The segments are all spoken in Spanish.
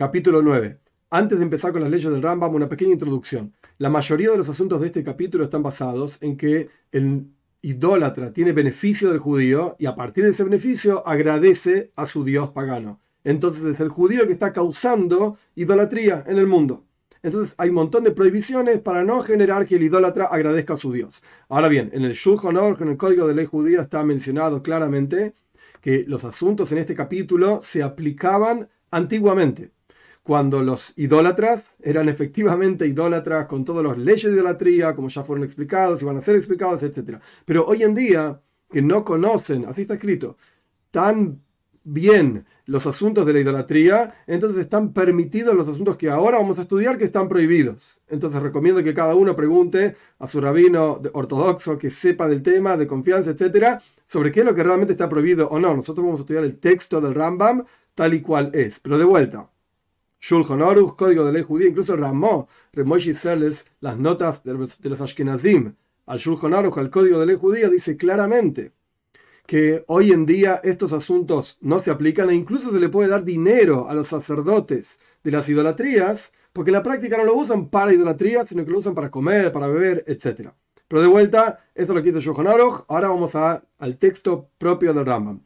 Capítulo 9. Antes de empezar con las leyes del Rambam, una pequeña introducción. La mayoría de los asuntos de este capítulo están basados en que el idólatra tiene beneficio del judío y a partir de ese beneficio agradece a su dios pagano. Entonces es el judío que está causando idolatría en el mundo. Entonces hay un montón de prohibiciones para no generar que el idólatra agradezca a su dios. Ahora bien, en el Shulchan Aruch, en el Código de Ley Judía, está mencionado claramente que los asuntos en este capítulo se aplicaban antiguamente cuando los idólatras eran efectivamente idólatras con todas las leyes de idolatría, como ya fueron explicados y van a ser explicados, etc. Pero hoy en día, que no conocen, así está escrito, tan bien los asuntos de la idolatría, entonces están permitidos los asuntos que ahora vamos a estudiar que están prohibidos. Entonces recomiendo que cada uno pregunte a su rabino ortodoxo que sepa del tema, de confianza, etcétera, sobre qué es lo que realmente está prohibido o no. Nosotros vamos a estudiar el texto del Rambam tal y cual es. Pero de vuelta, Shulchan Aruch, Código de Ley Judía, incluso Ramó, Remoshi Serles, las notas de los, Ashkenazim al Shulchan Aruch, al Código de Ley Judía, dice claramente que hoy en día estos asuntos no se aplican e incluso se le puede dar dinero a los sacerdotes de las idolatrías, porque en la práctica no lo usan para idolatría, sino que lo usan para comer, para beber, etc. Pero de vuelta, esto lo que hizo Shulchan Aruch, ahora vamos a, al texto propio del Rambam.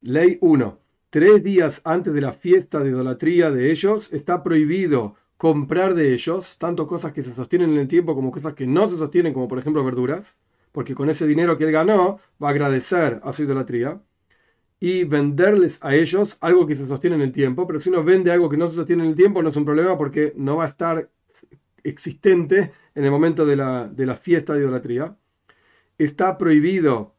Ley 1 tres días antes de la fiesta de idolatría de ellos, está prohibido comprar de ellos, tanto cosas que se sostienen en el tiempo como cosas que no se sostienen, como por ejemplo verduras, porque con ese dinero que él ganó va a agradecer a su idolatría, y venderles a ellos algo que se sostiene en el tiempo, pero si uno vende algo que no se sostiene en el tiempo no es un problema porque no va a estar existente en el momento de la, de la fiesta de idolatría. Está prohibido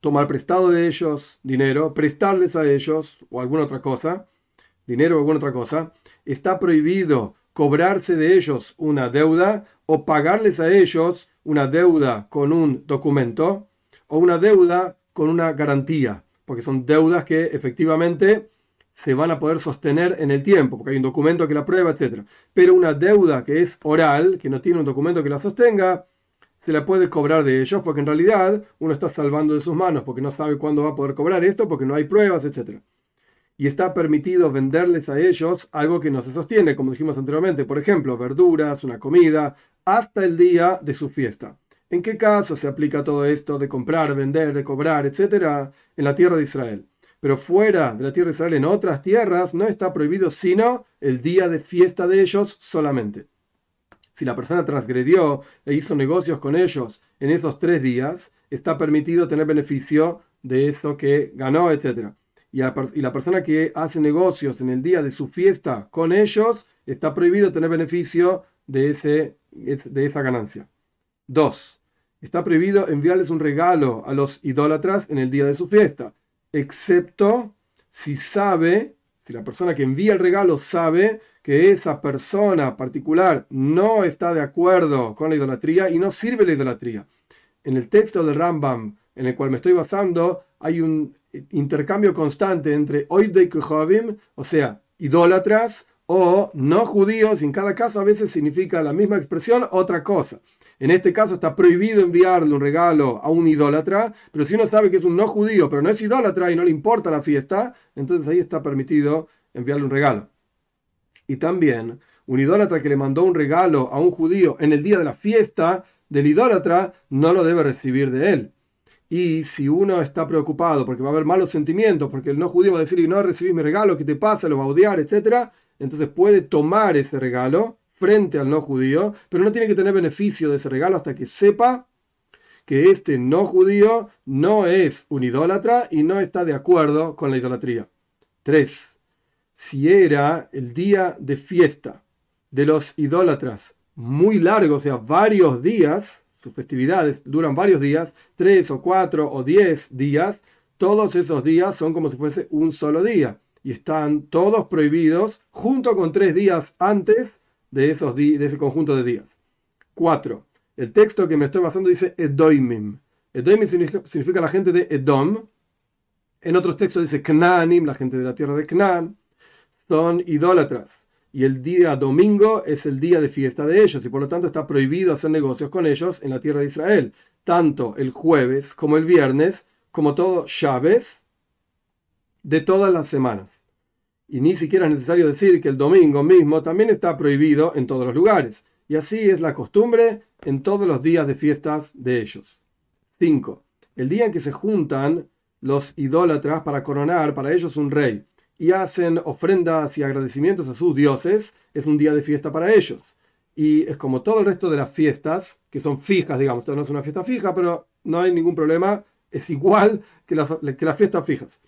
tomar prestado de ellos dinero, prestarles a ellos o alguna otra cosa, dinero o alguna otra cosa, está prohibido cobrarse de ellos una deuda o pagarles a ellos una deuda con un documento o una deuda con una garantía, porque son deudas que efectivamente se van a poder sostener en el tiempo, porque hay un documento que la prueba, etc. Pero una deuda que es oral, que no tiene un documento que la sostenga, se la puede cobrar de ellos, porque en realidad uno está salvando de sus manos, porque no sabe cuándo va a poder cobrar esto, porque no hay pruebas, etc. Y está permitido venderles a ellos algo que no se sostiene, como dijimos anteriormente, por ejemplo, verduras, una comida, hasta el día de su fiesta. ¿En qué caso se aplica todo esto de comprar, vender, de cobrar, etcétera, en la tierra de Israel? Pero fuera de la tierra de Israel, en otras tierras, no está prohibido sino el día de fiesta de ellos solamente si la persona transgredió e hizo negocios con ellos en esos tres días, está permitido tener beneficio de eso que ganó, etc. Y, la persona que hace negocios en el día de su fiesta con ellos, está prohibido tener beneficio de, ese, de esa ganancia. 2. Está prohibido enviarles un regalo a los idólatras en el día de su fiesta, excepto si sabe, la persona que envía el regalo sabe que esa persona particular no está de acuerdo con la idolatría y no sirve la idolatría. En el texto del Rambam, en el cual me estoy basando, hay un intercambio constante entre oidei o sea, idólatras, o no judíos, y en cada caso a veces significa la misma expresión otra cosa. En este caso está prohibido enviarle un regalo a un idólatra, pero si uno sabe que es un no judío, pero no es idólatra y no le importa la fiesta, entonces ahí está permitido enviarle un regalo. Y también un idólatra que le mandó un regalo a un judío en el día de la fiesta del idólatra no lo debe recibir de él. Y si uno está preocupado porque va a haber malos sentimientos, porque el no judío va a decir, no recibís mi regalo, ¿qué te pasa? Lo va a odiar, etc. Entonces puede tomar ese regalo frente al no judío, pero no tiene que tener beneficio de ese regalo hasta que sepa que este no judío no es un idólatra y no está de acuerdo con la idolatría. 3 si era el día de fiesta de los idólatras muy largo, o sea, varios días, sus festividades duran varios días, tres o cuatro o diez días, todos esos días son como si fuese un solo día y están todos prohibidos junto con tres días antes de, esos de ese conjunto de días. Cuatro. El texto que me estoy basando dice Edoimim. Edoimim significa, la gente de Edom. En otros textos dice Knanim, la gente de la tierra de Knan son idólatras. Y el día domingo es el día de fiesta de ellos y por lo tanto está prohibido hacer negocios con ellos en la tierra de Israel. Tanto el jueves como el viernes, como todo Shabes de todas las semanas. Y ni siquiera es necesario decir que el domingo mismo también está prohibido en todos los lugares. Y así es la costumbre en todos los días de fiestas de ellos. 5. El día en que se juntan los idólatras para coronar para ellos un rey y hacen ofrendas y agradecimientos a sus dioses, es un día de fiesta para ellos. Y es como todo el resto de las fiestas, que son fijas, digamos, esto no es una fiesta fija, pero no hay ningún problema, es igual que las, que las fiestas fijas.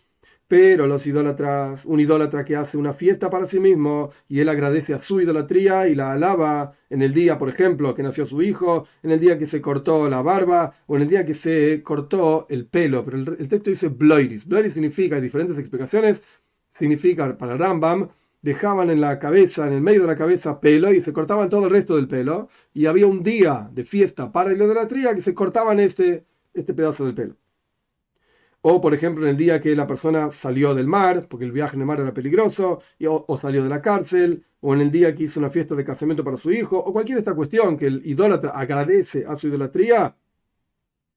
Pero los idólatras, un idólatra que hace una fiesta para sí mismo y él agradece a su idolatría y la alaba en el día, por ejemplo, que nació su hijo, en el día que se cortó la barba o en el día que se cortó el pelo. Pero el, texto dice bloiris. Bloiris significa, hay diferentes explicaciones, significa para Rambam, dejaban en la cabeza, en el medio de la cabeza pelo y se cortaban todo el resto del pelo. Y había un día de fiesta para la idolatría que se cortaban este, este pedazo del pelo. O, por ejemplo, en el día que la persona salió del mar, porque el viaje en el mar era peligroso, o, salió de la cárcel, o en el día que hizo una fiesta de casamiento para su hijo, o cualquier esta cuestión que el idólatra agradece a su idolatría,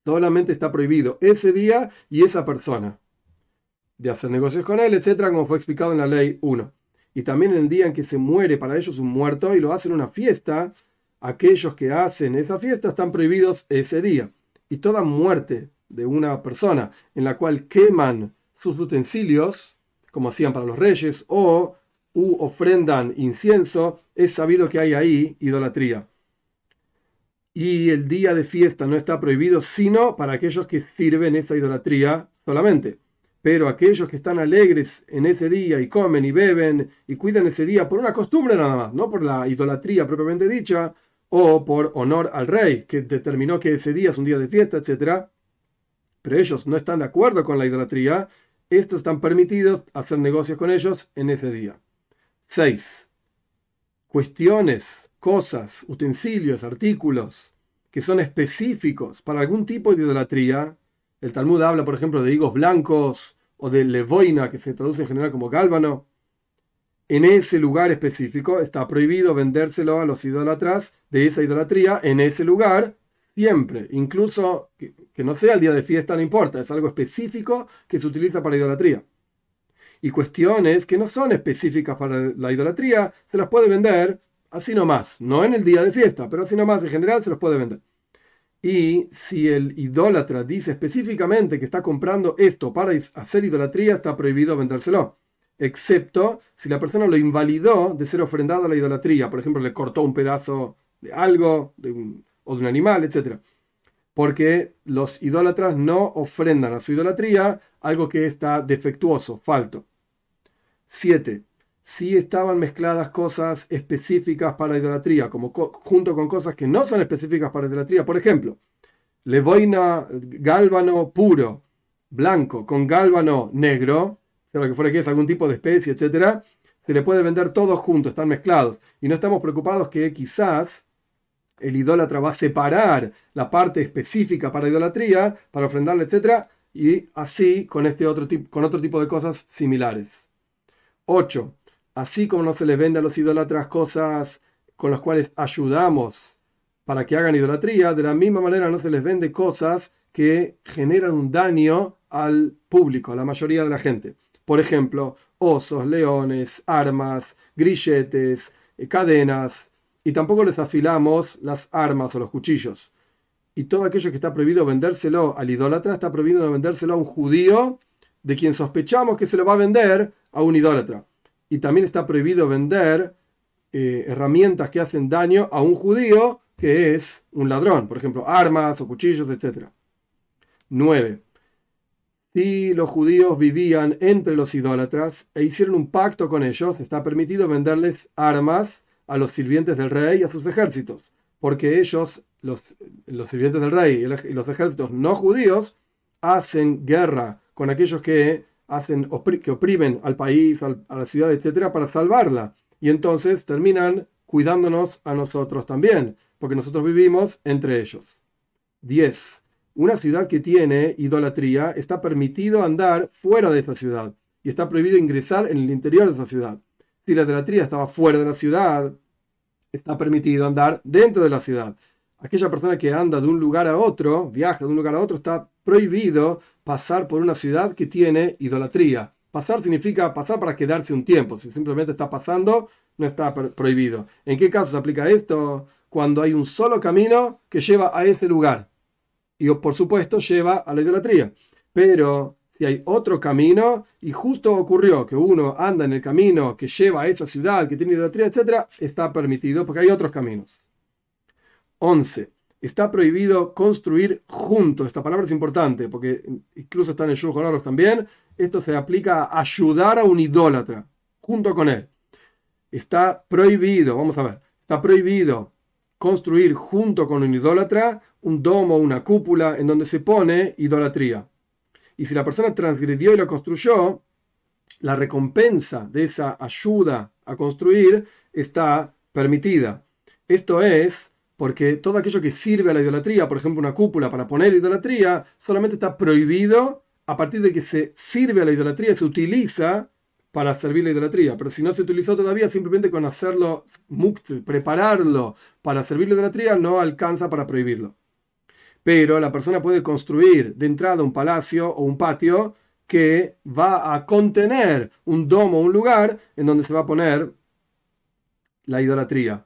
solamente está prohibido ese día y esa persona de hacer negocios con él, etcétera, como fue explicado en la ley 1. Y también en el día en que se muere para ellos un muerto y lo hacen una fiesta, aquellos que hacen esa fiesta están prohibidos ese día. Y toda muerte de una persona en la cual queman sus utensilios, como hacían para los reyes, o u ofrendan incienso, es sabido que hay ahí idolatría. Y el día de fiesta no está prohibido, sino para aquellos que sirven esa idolatría solamente. Pero aquellos que están alegres en ese día y comen y beben y cuidan ese día por una costumbre nada más, no por la idolatría propiamente dicha, o por honor al rey, que determinó que ese día es un día de fiesta, etc., pero ellos no están de acuerdo con la idolatría, estos están permitidos hacer negocios con ellos en ese día. 6. Cuestiones, cosas, utensilios, artículos que son específicos para algún tipo de idolatría. El Talmud habla, por ejemplo, de higos blancos o de levoina, que se traduce en general como gálbano. En ese lugar específico está prohibido vendérselo a los idólatras de esa idolatría en ese lugar siempre, incluso que, no sea el día de fiesta, no importa, es algo específico que se utiliza para idolatría. Y cuestiones que no son específicas para la idolatría, se las puede vender así nomás, no en el día de fiesta, pero así nomás en general se los puede vender. Y si el idólatra dice específicamente que está comprando esto para hacer idolatría, está prohibido vendérselo. Excepto si la persona lo invalidó de ser ofrendado a la idolatría. Por ejemplo, le cortó un pedazo de algo, de un, o de un animal, etc. Porque los idólatras no ofrendan a su idolatría algo que está defectuoso, falto. 7. Si estaban mezcladas cosas específicas para idolatría, como junto con cosas que no son específicas para idolatría. Por ejemplo, levoina gálvano puro, blanco, con gálvano negro, sea lo que fuera que es algún tipo de especie, etc. Se le puede vender todos juntos, están mezclados. Y no estamos preocupados que quizás el idólatra va a separar la parte específica para idolatría, para ofrendarle, etc. Y así con, este otro, con otro tipo de cosas similares. 8. Así como no se les vende a los idólatras cosas con las cuales ayudamos para que hagan idolatría, de la misma manera no se les vende cosas que generan un daño al público, a la mayoría de la gente. Por ejemplo, osos, leones, armas, grilletes, eh, cadenas, y tampoco les afilamos las armas o los cuchillos. Y todo aquello que está prohibido vendérselo al idólatra está prohibido vendérselo a un judío de quien sospechamos que se lo va a vender a un idólatra. Y también está prohibido vender eh, herramientas que hacen daño a un judío que es un ladrón, por ejemplo, armas o cuchillos, etc. 9. Si los judíos vivían entre los idólatras e hicieron un pacto con ellos, está permitido venderles armas a los sirvientes del rey y a sus ejércitos, porque ellos, los, los sirvientes del rey y los ejércitos no judíos, hacen guerra con aquellos que, hacen, que oprimen al país, a la ciudad, etcétera, para salvarla. Y entonces terminan cuidándonos a nosotros también, porque nosotros vivimos entre ellos. 10. Una ciudad que tiene idolatría está permitido andar fuera de esa ciudad y está prohibido ingresar en el interior de esa ciudad. Si la idolatría estaba fuera de la ciudad, está permitido andar dentro de la ciudad. Aquella persona que anda de un lugar a otro, viaja de un lugar a otro, está prohibido pasar por una ciudad que tiene idolatría. Pasar significa pasar para quedarse un tiempo. Si simplemente está pasando, no está prohibido. ¿En qué caso se aplica esto? Cuando hay un solo camino que lleva a ese lugar. Y por supuesto lleva a la idolatría. Pero si hay otro camino y justo ocurrió que uno anda en el camino que lleva a esa ciudad, que tiene idolatría, etc., está permitido porque hay otros caminos. 11. Está prohibido construir junto. Esta palabra es importante porque incluso está en el Shulchan también. Esto se aplica a ayudar a un idólatra junto con él. Está prohibido, vamos a ver, está prohibido construir junto con un idólatra un domo, una cúpula en donde se pone idolatría. Y si la persona transgredió y lo construyó, la recompensa de esa ayuda a construir está permitida. Esto es porque todo aquello que sirve a la idolatría, por ejemplo una cúpula para poner idolatría, solamente está prohibido a partir de que se sirve a la idolatría, se utiliza para servir la idolatría. Pero si no se utilizó todavía, simplemente con hacerlo, prepararlo para servir la idolatría, no alcanza para prohibirlo pero la persona puede construir de entrada un palacio o un patio que va a contener un domo, un lugar en donde se va a poner la idolatría.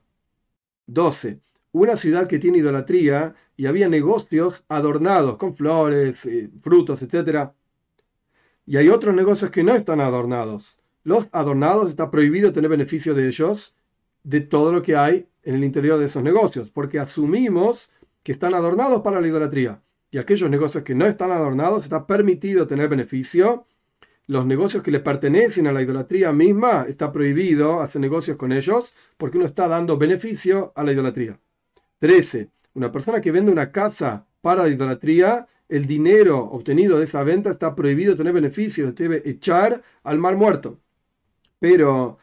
12. Una ciudad que tiene idolatría y había negocios adornados con flores, eh, frutos, etc. Y hay otros negocios que no están adornados. Los adornados está prohibido tener beneficio de ellos, de todo lo que hay en el interior de esos negocios, porque asumimos que están adornados para la idolatría. Y aquellos negocios que no están adornados está permitido tener beneficio. Los negocios que le pertenecen a la idolatría misma está prohibido hacer negocios con ellos porque uno está dando beneficio a la idolatría. 13. Una persona que vende una casa para la idolatría, el dinero obtenido de esa venta está prohibido tener beneficio, lo debe echar al mar muerto. Pero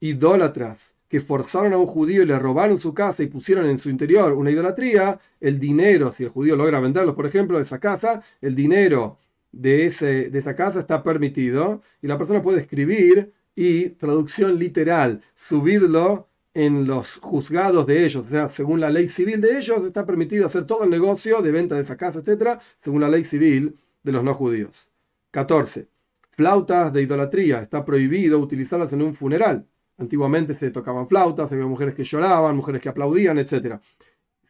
idólatras que forzaron a un judío y le robaron su casa y pusieron en su interior una idolatría, el dinero, si el judío logra venderlos, por ejemplo, de esa casa, el dinero de, ese, de esa casa está permitido y la persona puede escribir y, traducción literal, subirlo en los juzgados de ellos, o sea, según la ley civil de ellos, está permitido hacer todo el negocio de venta de esa casa, etcétera, según la ley civil de los no judíos. 14. Flautas de idolatría. Está prohibido utilizarlas en un funeral. Antiguamente se tocaban flautas, había mujeres que lloraban, mujeres que aplaudían, etc.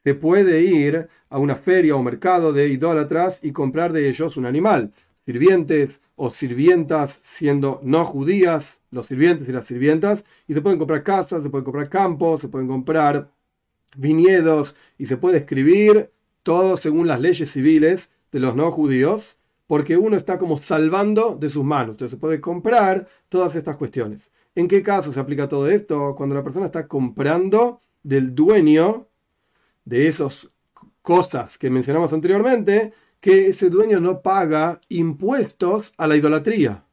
Se puede ir a una feria o mercado de idólatras y comprar de ellos un animal. Sirvientes o sirvientas siendo no judías, los sirvientes y las sirvientas, y se pueden comprar casas, se pueden comprar campos, se pueden comprar viñedos y se puede escribir todo según las leyes civiles de los no judíos, porque uno está como salvando de sus manos. Entonces se puede comprar todas estas cuestiones. ¿En qué caso se aplica todo esto? Cuando la persona está comprando del dueño de esas cosas que mencionamos anteriormente, que ese dueño no paga impuestos a la idolatría.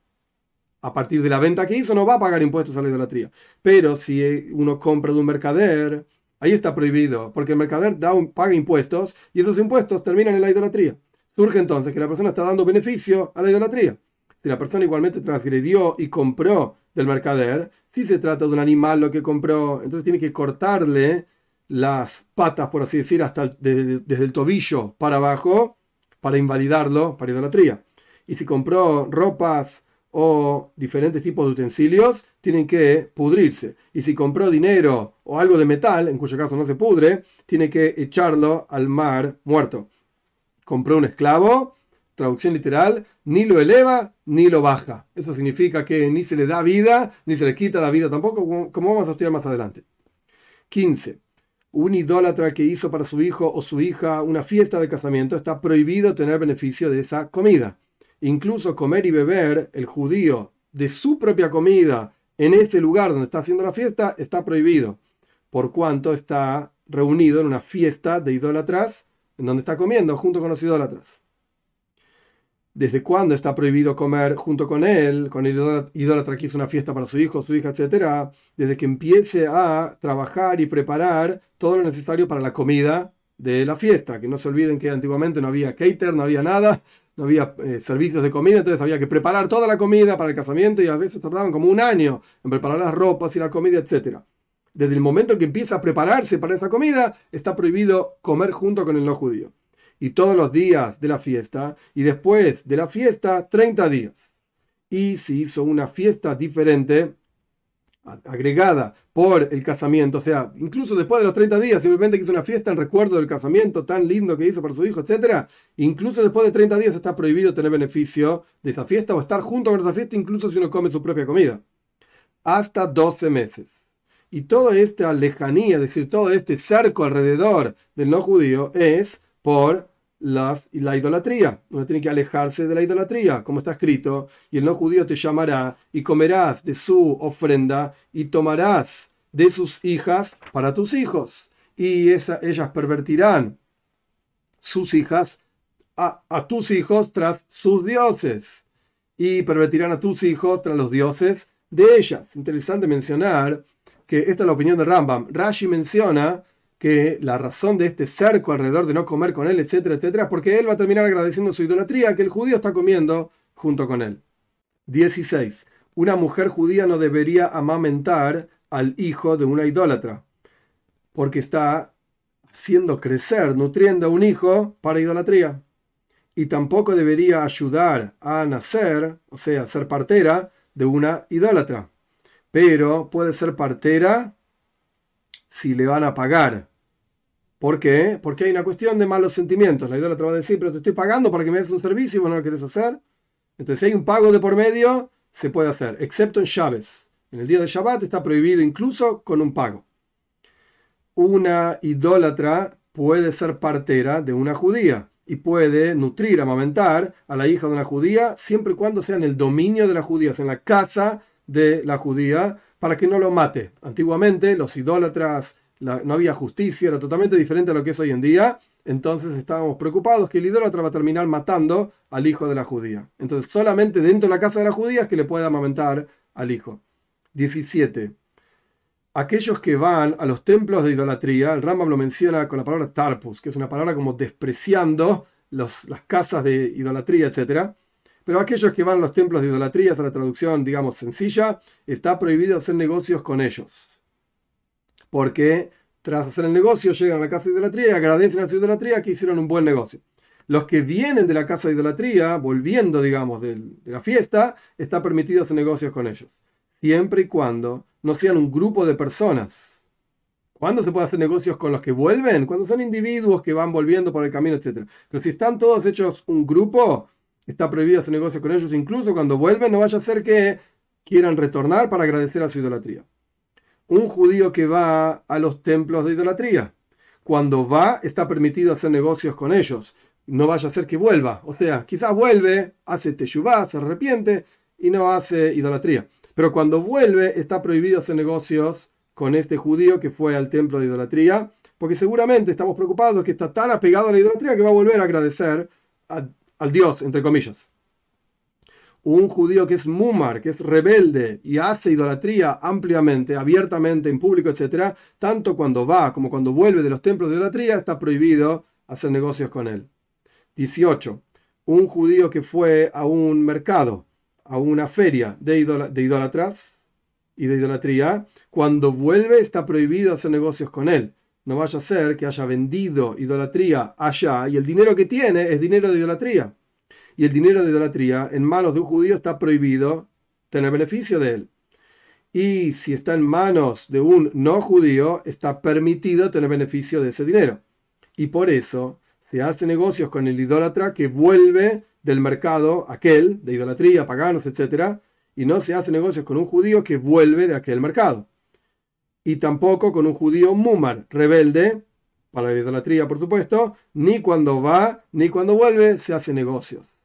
A partir de la venta que hizo no va a pagar impuestos a la idolatría. Pero si uno compra de un mercader, ahí está prohibido, porque el mercader paga impuestos y esos impuestos terminan en la idolatría. Surge entonces que la persona está dando beneficio a la idolatría. Si la persona igualmente transgredió y compró del mercader, si se trata de un animal lo que compró, entonces tiene que cortarle las patas, por así decir, hasta desde el tobillo para abajo, para invalidarlo para idolatría. Y si compró ropas o diferentes tipos de utensilios, tienen que pudrirse. Y si compró dinero o algo de metal, en cuyo caso no se pudre, tiene que echarlo al mar muerto. Compró un esclavo, traducción literal, ni lo eleva ni lo baja. Eso significa que ni se le da vida, ni se le quita la vida tampoco, como vamos a estudiar más adelante. 15. Un idólatra que hizo para su hijo o su hija una fiesta de casamiento está prohibido tener beneficio de esa comida. Incluso comer y beber el judío de su propia comida en ese lugar donde está haciendo la fiesta está prohibido, por cuanto está reunido en una fiesta de idólatras en donde está comiendo junto con los idólatras desde cuándo está prohibido comer junto con él, con el idólatra que hizo una fiesta para su hijo, su hija, etc., desde que empiece a trabajar y preparar todo lo necesario para la comida de la fiesta. Que no se olviden que antiguamente no había cater, no había nada, no había eh, servicios de comida, entonces había que preparar toda la comida para el casamiento y a veces tardaban como un año en preparar las ropas y la comida, etc. Desde el momento que empieza a prepararse para esa comida, está prohibido comer junto con el no judío y todos los días de la fiesta, y después de la fiesta 30 días. y si hizo una fiesta diferente, agregada por el casamiento, o sea, incluso después de los 30 días, simplemente que hizo una fiesta en recuerdo del casamiento tan lindo que hizo para su hijo, etc. Incluso después de 30 días está prohibido tener beneficio de esa fiesta o estar junto con esa fiesta, incluso si uno come su propia comida. Hasta 12 meses. Y toda esta lejanía, es decir, todo este cerco alrededor del no judío es por las, la idolatría. Uno tiene que alejarse de la idolatría, como está escrito, y el no judío te llamará y comerás de su ofrenda y tomarás de sus hijas para tus hijos. Y esa, ellas pervertirán sus hijas a, a tus hijos tras sus dioses. Y pervertirán a tus hijos tras los dioses de ellas. Interesante mencionar que esta es la opinión de Rambam. Rashi menciona que la razón de este cerco alrededor de no comer con él, etcétera, etcétera, porque él va a terminar agradeciendo su idolatría que el judío está comiendo junto con él. 16. Una mujer judía no debería amamentar al hijo de una idólatra, porque está haciendo crecer, nutriendo a un hijo para idolatría. Y tampoco debería ayudar a nacer, o sea, ser partera de una idólatra. Pero puede ser partera si le van a pagar. ¿Por qué? Porque hay una cuestión de malos sentimientos. La idólatra va a decir, pero te estoy pagando para que me des un servicio y vos no lo querés hacer. Entonces, si hay un pago de por medio, se puede hacer, excepto en Chávez. En el día de Shabbat está prohibido incluso con un pago. Una idólatra puede ser partera de una judía y puede nutrir, amamentar a la hija de una judía siempre y cuando sea en el dominio de la judía, en la casa de la judía, para que no lo mate. Antiguamente los idólatras no había justicia, era totalmente diferente a lo que es hoy en día. Entonces estábamos preocupados que el idólatra va a terminar matando al hijo de la judía. Entonces solamente dentro de la casa de la judía es que le puede amamentar al hijo. 17. Aquellos que van a los templos de idolatría, el Rambam lo menciona con la palabra tarpus, que es una palabra como despreciando las casas de idolatría, etc. Pero aquellos que van a los templos de idolatría, es la traducción, digamos, sencilla, está prohibido hacer negocios con ellos porque tras hacer el negocio llegan a la casa de idolatría y agradecen a la idolatría que hicieron un buen negocio. Los que vienen de la casa de idolatría, volviendo, digamos, de, la fiesta, está permitido hacer negocios con ellos. Siempre y cuando no sean un grupo de personas. ¿Cuándo se puede hacer negocios con los que vuelven? Cuando son individuos que van volviendo por el camino, etc. Pero si están todos hechos un grupo, está prohibido hacer negocios con ellos. Incluso cuando vuelven, no vaya a ser que quieran retornar para agradecer a su idolatría un judío que va a los templos de idolatría. Cuando va, está permitido hacer negocios con ellos. No vaya a ser que vuelva. O sea, quizás vuelve, hace teshuvah, se arrepiente y no hace idolatría. Pero cuando vuelve, está prohibido hacer negocios con este judío que fue al templo de idolatría, porque seguramente estamos preocupados que está tan apegado a la idolatría que va a volver a agradecer al Dios, entre comillas un judío que es mumar, que es rebelde y hace idolatría ampliamente, abiertamente, en público, etc., tanto cuando va como cuando vuelve de los templos de idolatría, está prohibido hacer negocios con él. 18. Un judío que fue a un mercado, a una feria de, de idolatras y de idolatría, cuando vuelve está prohibido hacer negocios con él. No vaya a ser que haya vendido idolatría allá y el dinero que tiene es dinero de idolatría y el dinero de idolatría en manos de un judío está prohibido tener beneficio de él. Y si está en manos de un no judío, está permitido tener beneficio de ese dinero. Y por eso se hace negocios con el idólatra que vuelve del mercado aquel, de idolatría, paganos, etc. Y no se hace negocios con un judío que vuelve de aquel mercado. Y tampoco con un judío mumar, rebelde, para la idolatría por supuesto, ni cuando va, ni cuando vuelve se hace negocios.